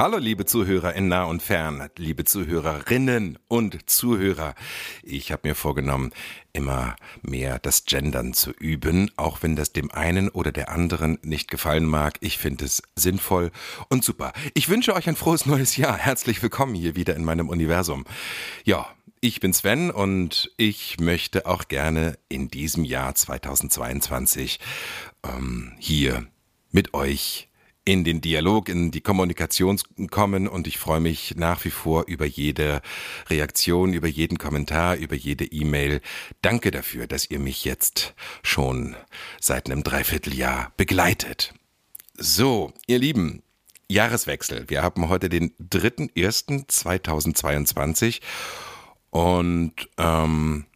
Hallo liebe Zuhörer in nah und fern, liebe Zuhörerinnen und Zuhörer. Ich habe mir vorgenommen, immer mehr das Gendern zu üben, auch wenn das dem einen oder der anderen nicht gefallen mag. Ich finde es sinnvoll und super. Ich wünsche euch ein frohes neues Jahr. Herzlich willkommen hier wieder in meinem Universum. Ja, ich bin Sven und ich möchte auch gerne in diesem Jahr 2022 ähm, hier mit euch in den Dialog, in die Kommunikation kommen und ich freue mich nach wie vor über jede Reaktion, über jeden Kommentar, über jede E-Mail. Danke dafür, dass ihr mich jetzt schon seit einem Dreivierteljahr begleitet. So, ihr Lieben, Jahreswechsel. Wir haben heute den 3.1.2022 und ähm,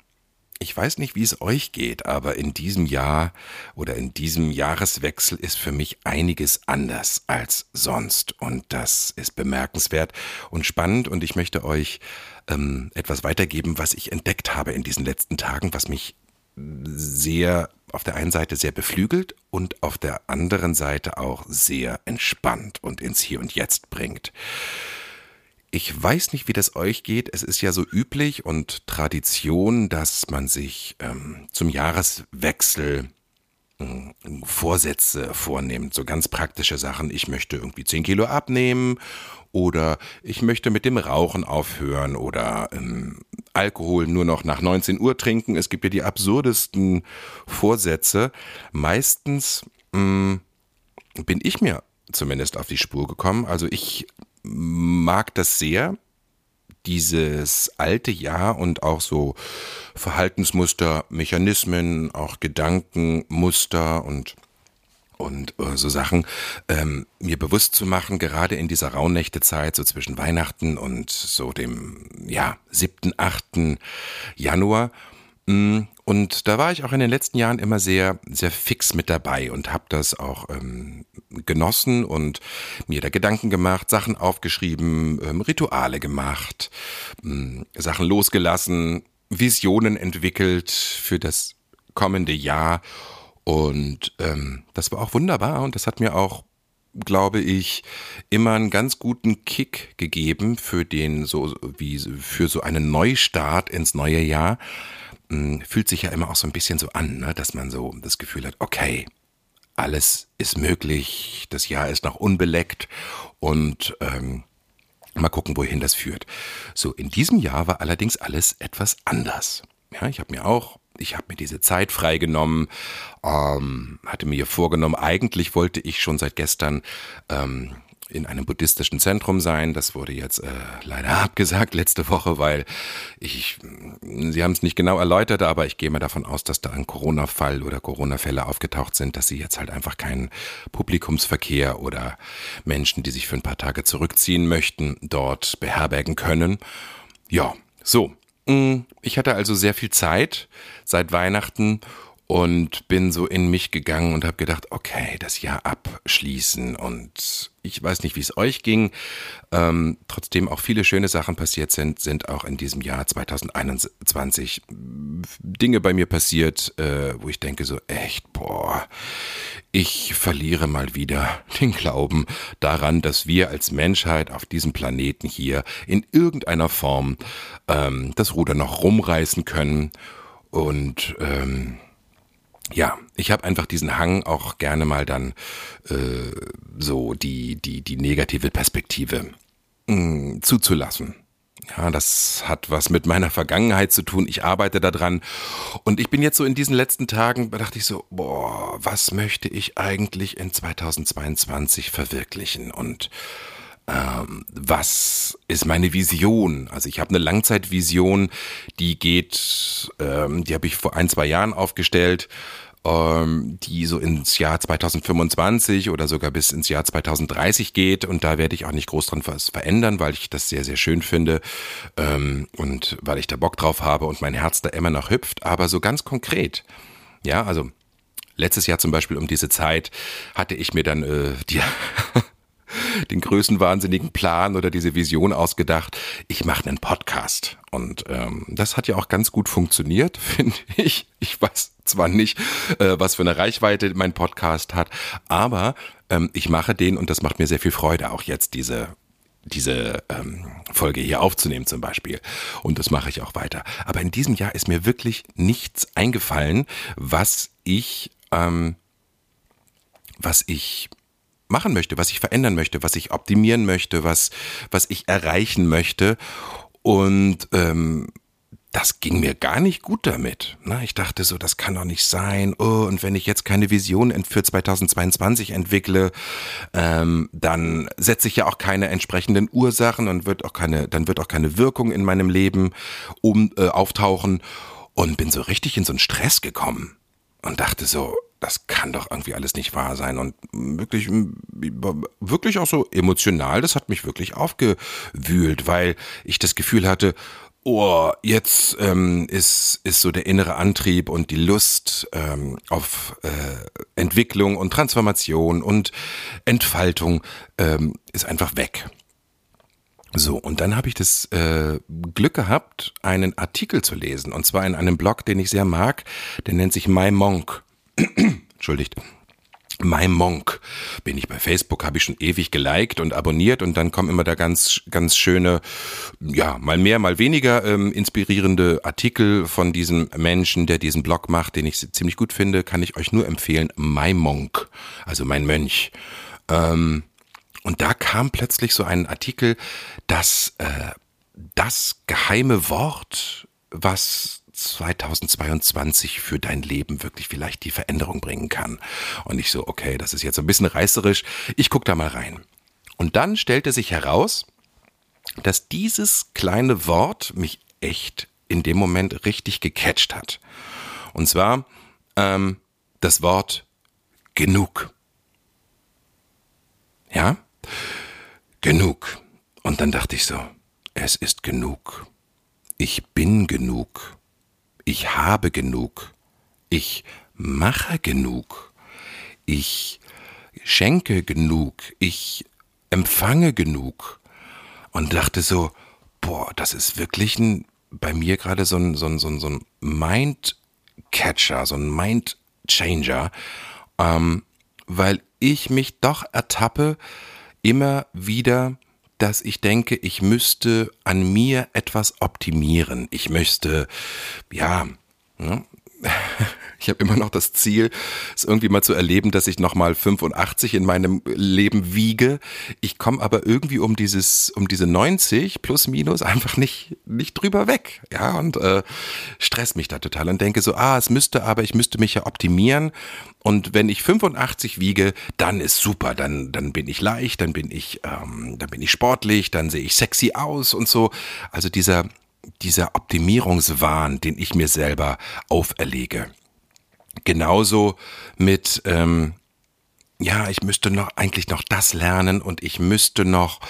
ich weiß nicht, wie es euch geht, aber in diesem Jahr oder in diesem Jahreswechsel ist für mich einiges anders als sonst. Und das ist bemerkenswert und spannend. Und ich möchte euch ähm, etwas weitergeben, was ich entdeckt habe in diesen letzten Tagen, was mich sehr auf der einen Seite sehr beflügelt und auf der anderen Seite auch sehr entspannt und ins Hier und Jetzt bringt. Ich weiß nicht, wie das euch geht. Es ist ja so üblich und Tradition, dass man sich ähm, zum Jahreswechsel äh, Vorsätze vornimmt, so ganz praktische Sachen. Ich möchte irgendwie 10 Kilo abnehmen oder ich möchte mit dem Rauchen aufhören oder ähm, Alkohol nur noch nach 19 Uhr trinken. Es gibt ja die absurdesten Vorsätze. Meistens ähm, bin ich mir zumindest auf die Spur gekommen. Also ich mag das sehr, dieses alte Jahr und auch so Verhaltensmuster, Mechanismen, auch Gedankenmuster und und äh, so Sachen ähm, mir bewusst zu machen, gerade in dieser Rauhnächtezeit, so zwischen Weihnachten und so dem ja siebten, achten Januar. Mm, und da war ich auch in den letzten Jahren immer sehr, sehr fix mit dabei und habe das auch ähm, genossen und mir da Gedanken gemacht, Sachen aufgeschrieben, ähm, Rituale gemacht, ähm, Sachen losgelassen, Visionen entwickelt für das kommende Jahr. Und ähm, das war auch wunderbar und das hat mir auch glaube ich, immer einen ganz guten Kick gegeben für den so wie für so einen Neustart ins neue Jahr. Hm, fühlt sich ja immer auch so ein bisschen so an, ne? dass man so das Gefühl hat, okay, alles ist möglich, das Jahr ist noch unbeleckt und ähm, mal gucken, wohin das führt. So, in diesem Jahr war allerdings alles etwas anders. Ja, ich habe mir auch, ich habe mir diese Zeit freigenommen, ähm, hatte mir vorgenommen, eigentlich wollte ich schon seit gestern ähm, in einem buddhistischen Zentrum sein. Das wurde jetzt äh, leider abgesagt letzte Woche, weil ich, Sie haben es nicht genau erläutert, aber ich gehe mal davon aus, dass da ein Corona-Fall oder Corona-Fälle aufgetaucht sind, dass Sie jetzt halt einfach keinen Publikumsverkehr oder Menschen, die sich für ein paar Tage zurückziehen möchten, dort beherbergen können. Ja, so. Mm, ich hatte also sehr viel Zeit seit Weihnachten und bin so in mich gegangen und habe gedacht, okay, das Jahr abschließen und ich weiß nicht, wie es euch ging. Ähm, trotzdem auch viele schöne Sachen passiert sind, sind auch in diesem Jahr 2021 Dinge bei mir passiert, äh, wo ich denke so echt, boah, ich verliere mal wieder den Glauben daran, dass wir als Menschheit auf diesem Planeten hier in irgendeiner Form ähm, das Ruder noch rumreißen können und ähm, ja, ich habe einfach diesen Hang auch gerne mal dann äh, so die, die, die negative Perspektive mh, mm, zuzulassen. Ja, das hat was mit meiner Vergangenheit zu tun. Ich arbeite daran. Und ich bin jetzt so in diesen letzten Tagen, da dachte ich so, boah, was möchte ich eigentlich in 2022 verwirklichen? Und ähm, was ist meine Vision? Also ich habe eine Langzeitvision, die geht, ähm, die habe ich vor ein, zwei Jahren aufgestellt ähm, die so ins Jahr 2025 oder sogar bis ins Jahr 2030 geht. Und da werde ich auch nicht groß dran was verändern, weil ich das sehr, sehr schön finde ähm, und weil ich da Bock drauf habe und mein Herz da immer noch hüpft. Aber so ganz konkret, ja, also letztes Jahr zum Beispiel um diese Zeit hatte ich mir dann äh, die den größenwahnsinnigen Plan oder diese Vision ausgedacht, ich mache einen Podcast. Und ähm, das hat ja auch ganz gut funktioniert, finde ich. Ich weiß zwar nicht, äh, was für eine Reichweite mein Podcast hat, aber ähm, ich mache den und das macht mir sehr viel Freude, auch jetzt diese diese ähm, Folge hier aufzunehmen zum Beispiel. Und das mache ich auch weiter. Aber in diesem Jahr ist mir wirklich nichts eingefallen, was ich, ähm, was ich machen möchte, was ich verändern möchte, was ich optimieren möchte, was, was ich erreichen möchte. Und ähm, das ging mir gar nicht gut damit. Ich dachte so, das kann doch nicht sein. Oh, und wenn ich jetzt keine Vision für 2022 entwickle, ähm, dann setze ich ja auch keine entsprechenden Ursachen und wird auch keine, dann wird auch keine Wirkung in meinem Leben um, äh, auftauchen. Und bin so richtig in so einen Stress gekommen und dachte so, das kann doch irgendwie alles nicht wahr sein. Und wirklich, wirklich auch so emotional, das hat mich wirklich aufgewühlt, weil ich das Gefühl hatte, oh, jetzt ähm, ist, ist so der innere Antrieb und die Lust ähm, auf äh, Entwicklung und Transformation und Entfaltung ähm, ist einfach weg. So, und dann habe ich das äh, Glück gehabt, einen Artikel zu lesen, und zwar in einem Blog, den ich sehr mag, der nennt sich My Monk. Entschuldigt. My Monk bin ich bei Facebook, habe ich schon ewig geliked und abonniert und dann kommen immer da ganz, ganz schöne, ja, mal mehr, mal weniger ähm, inspirierende Artikel von diesem Menschen, der diesen Blog macht, den ich ziemlich gut finde, kann ich euch nur empfehlen. My Monk, also mein Mönch. Ähm, und da kam plötzlich so ein Artikel, dass äh, das geheime Wort, was 2022 für dein Leben wirklich vielleicht die Veränderung bringen kann. Und ich so, okay, das ist jetzt ein bisschen reißerisch, ich guck da mal rein. Und dann stellte sich heraus, dass dieses kleine Wort mich echt in dem Moment richtig gecatcht hat. Und zwar ähm, das Wort genug. Ja? Genug. Und dann dachte ich so, es ist genug. Ich bin genug ich habe genug, ich mache genug, ich schenke genug, ich empfange genug. Und dachte so, boah, das ist wirklich ein, bei mir gerade so ein, so ein, so ein, so ein Mind-Catcher, so ein Mind-Changer, ähm, weil ich mich doch ertappe, immer wieder dass ich denke, ich müsste an mir etwas optimieren. Ich möchte, ja, ne? ich habe immer noch das Ziel, es irgendwie mal zu erleben, dass ich nochmal 85 in meinem Leben wiege. Ich komme aber irgendwie um dieses, um diese 90 plus minus einfach nicht, nicht drüber weg. Ja, und äh, stress mich da total und denke so, ah, es müsste aber, ich müsste mich ja optimieren. Und wenn ich 85 wiege, dann ist super, dann, dann bin ich leicht, dann bin ich, ähm, dann bin ich sportlich, dann sehe ich sexy aus und so. Also dieser, dieser Optimierungswahn, den ich mir selber auferlege. Genauso mit, ähm, ja, ich müsste noch eigentlich noch das lernen und ich müsste noch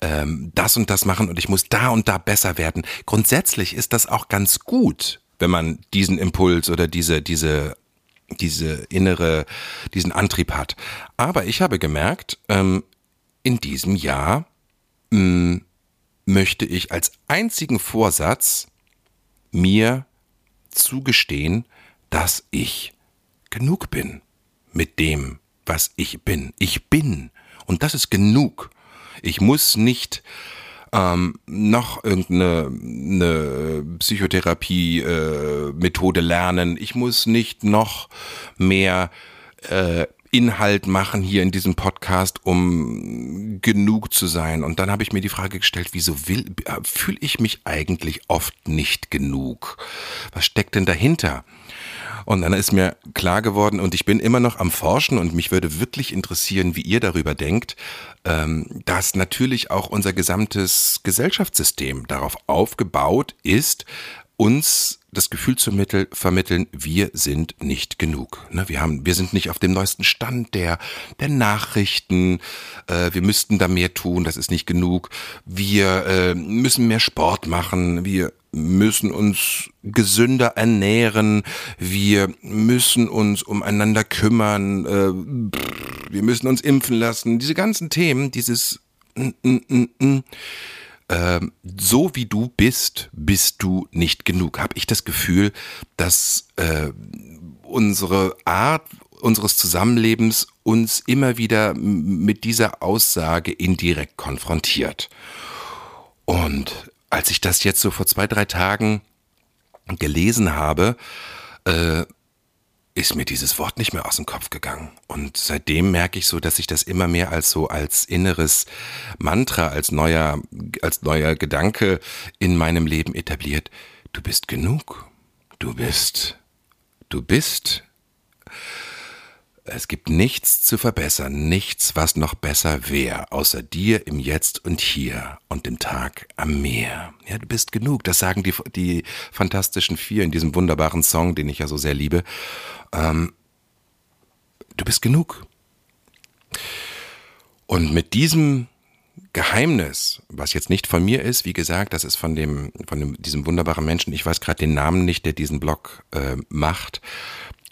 ähm, das und das machen und ich muss da und da besser werden. Grundsätzlich ist das auch ganz gut, wenn man diesen Impuls oder diese diese diese innere diesen Antrieb hat. Aber ich habe gemerkt, ähm, in diesem Jahr mh, hm, möchte ich als einzigen Vorsatz mir zugestehen, dass ich genug bin mit dem, was ich bin. Ich bin. Und das ist genug. Ich muss nicht ähm, noch irgendeine eine Psychotherapie-Methode äh, lernen. Ich muss nicht noch mehr äh, Inhalt machen hier in diesem Podcast, um genug zu sein. Und dann habe ich mir die Frage gestellt, wieso will, fühle ich mich eigentlich oft nicht genug? Was steckt denn dahinter? Und dann ist mir klar geworden, und ich bin immer noch am Forschen und mich würde wirklich interessieren, wie ihr darüber denkt, ähm, dass natürlich auch unser gesamtes Gesellschaftssystem darauf aufgebaut ist, uns das Gefühl zu mittel, vermitteln, wir sind nicht genug. Ne, wir haben, wir sind nicht auf dem neuesten Stand der, der Nachrichten. Äh, wir müssten da mehr tun. Das ist nicht genug. Wir äh, müssen mehr Sport machen. Wir müssen uns gesünder ernähren, wir müssen uns umeinander kümmern, äh, wir müssen uns impfen lassen, diese ganzen Themen, dieses mm, mm, mm, äh, so wie du bist, bist du nicht genug. Habe ich das Gefühl, dass äh, unsere Art unseres Zusammenlebens uns immer wieder mit dieser Aussage indirekt konfrontiert. Und als ich das jetzt so vor zwei, drei Tagen gelesen habe, äh, ist mir dieses Wort nicht mehr aus dem Kopf gegangen. Und seitdem merke ich so, dass sich das immer mehr als so als inneres Mantra, als neuer, als neuer Gedanke in meinem Leben etabliert. Du bist genug. Du bist, du bist es gibt nichts zu verbessern, nichts, was noch besser wäre, außer dir im Jetzt und Hier und dem Tag am Meer. Ja, du bist genug. Das sagen die, die fantastischen Vier in diesem wunderbaren Song, den ich ja so sehr liebe. Ähm, du bist genug. Und mit diesem Geheimnis, was jetzt nicht von mir ist, wie gesagt, das ist von dem, von dem, diesem wunderbaren Menschen, ich weiß gerade den Namen nicht, der diesen Blog äh, macht,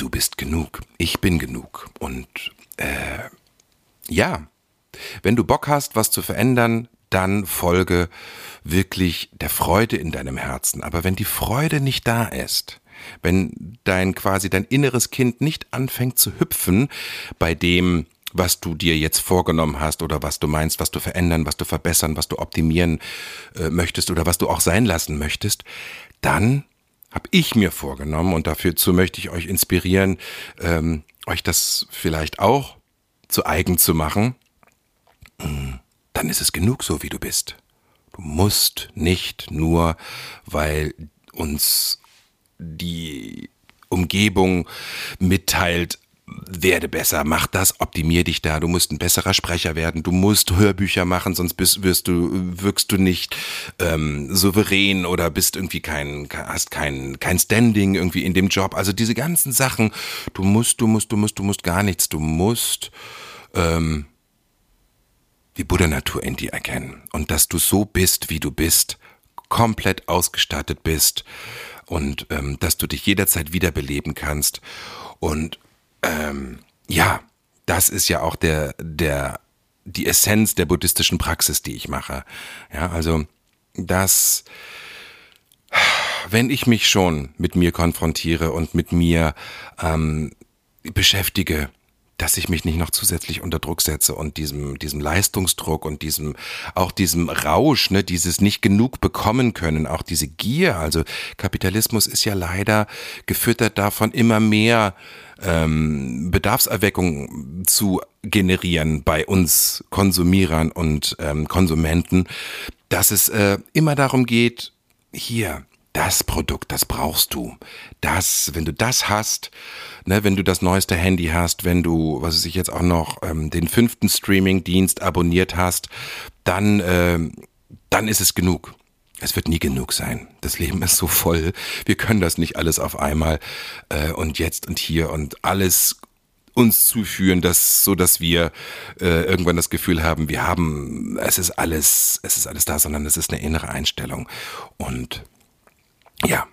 du bist genug, ich bin genug. Und äh, ja, wenn du Bock hast, was zu verändern, dann folge wirklich der Freude in deinem Herzen. Aber wenn die Freude nicht da ist, wenn dein quasi dein inneres Kind nicht anfängt zu hüpfen bei dem, was du dir jetzt vorgenommen hast oder was du meinst, was du verändern, was du verbessern, was du optimieren äh, möchtest oder was du auch sein lassen möchtest, dann habe ich mir vorgenommen und dafür möchte ich euch inspirieren, ähm, euch das vielleicht auch zu eigen zu machen, hm, dann ist es genug so, wie du bist. Du musst nicht nur, weil uns die Umgebung mitteilt, werde besser, mach das, optimier dich da, du musst ein besserer Sprecher werden, du musst Hörbücher machen, sonst bist, wirst du, wirkst du nicht ähm, souverän oder bist irgendwie kein, hast kein, kein Standing irgendwie in dem Job. Also diese ganzen Sachen, du musst, du musst, du musst, du musst gar nichts, du musst ähm, die Buddha-Natur in dir erkennen. Und dass du so bist, wie du bist, komplett ausgestattet bist und ähm, dass du dich jederzeit wiederbeleben kannst. Und ähm, ja, das ist ja auch der, der, die Essenz der buddhistischen Praxis, die ich mache. Ja, also, das, wenn ich mich schon mit mir konfrontiere und mit mir ähm, beschäftige, dass ich mich nicht noch zusätzlich unter Druck setze und diesem, diesem Leistungsdruck und diesem, auch diesem Rausch, ne, dieses nicht genug bekommen können, auch diese Gier. Also Kapitalismus ist ja leider gefüttert davon, immer mehr ähm, Bedarfserweckung zu generieren bei uns Konsumierern und ähm, Konsumenten, dass es äh, immer darum geht, hier, das Produkt, das brauchst du. Das, wenn du das hast, ne, wenn du das neueste Handy hast, wenn du, was weiß ich jetzt auch noch, ähm, den fünften Streaming-Dienst abonniert hast, dann, äh, dann ist es genug. Es wird nie genug sein. Das Leben ist so voll. Wir können das nicht alles auf einmal äh, und jetzt und hier und alles uns zuführen, dass so dass wir äh, irgendwann das Gefühl haben, wir haben es ist alles, es ist alles da, sondern es ist eine innere Einstellung und ja,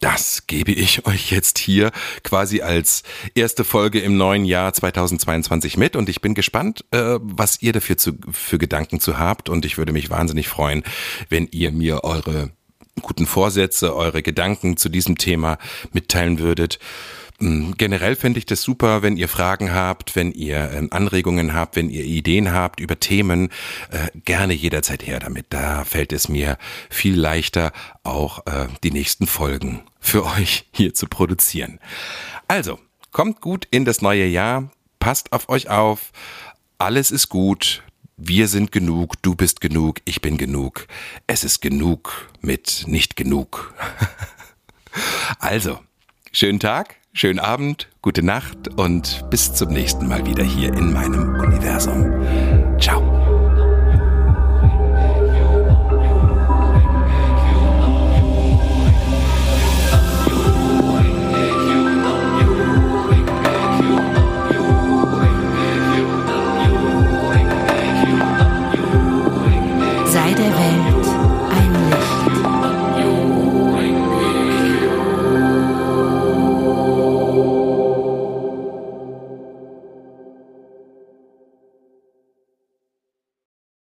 das gebe ich euch jetzt hier quasi als erste Folge im neuen Jahr 2022 mit und ich bin gespannt, äh, was ihr dafür zu, für Gedanken zu habt und ich würde mich wahnsinnig freuen, wenn ihr mir eure guten Vorsätze, eure Gedanken zu diesem Thema mitteilen würdet. Hm, generell fände ich das super, wenn ihr Fragen habt, wenn ihr ähm, Anregungen habt, wenn ihr Ideen habt über Themen, äh, gerne jederzeit her damit. Da fällt es mir viel leichter, auch äh, die nächsten Folgen für euch hier zu produzieren. Also, kommt gut in das neue Jahr, passt auf euch auf, alles ist gut, wir sind genug, du bist genug, ich bin genug, es ist genug mit nicht genug. also, schönen Tag Schönen Abend, gute Nacht und bis zum nächsten Mal wieder hier in meinem Universum. Ciao.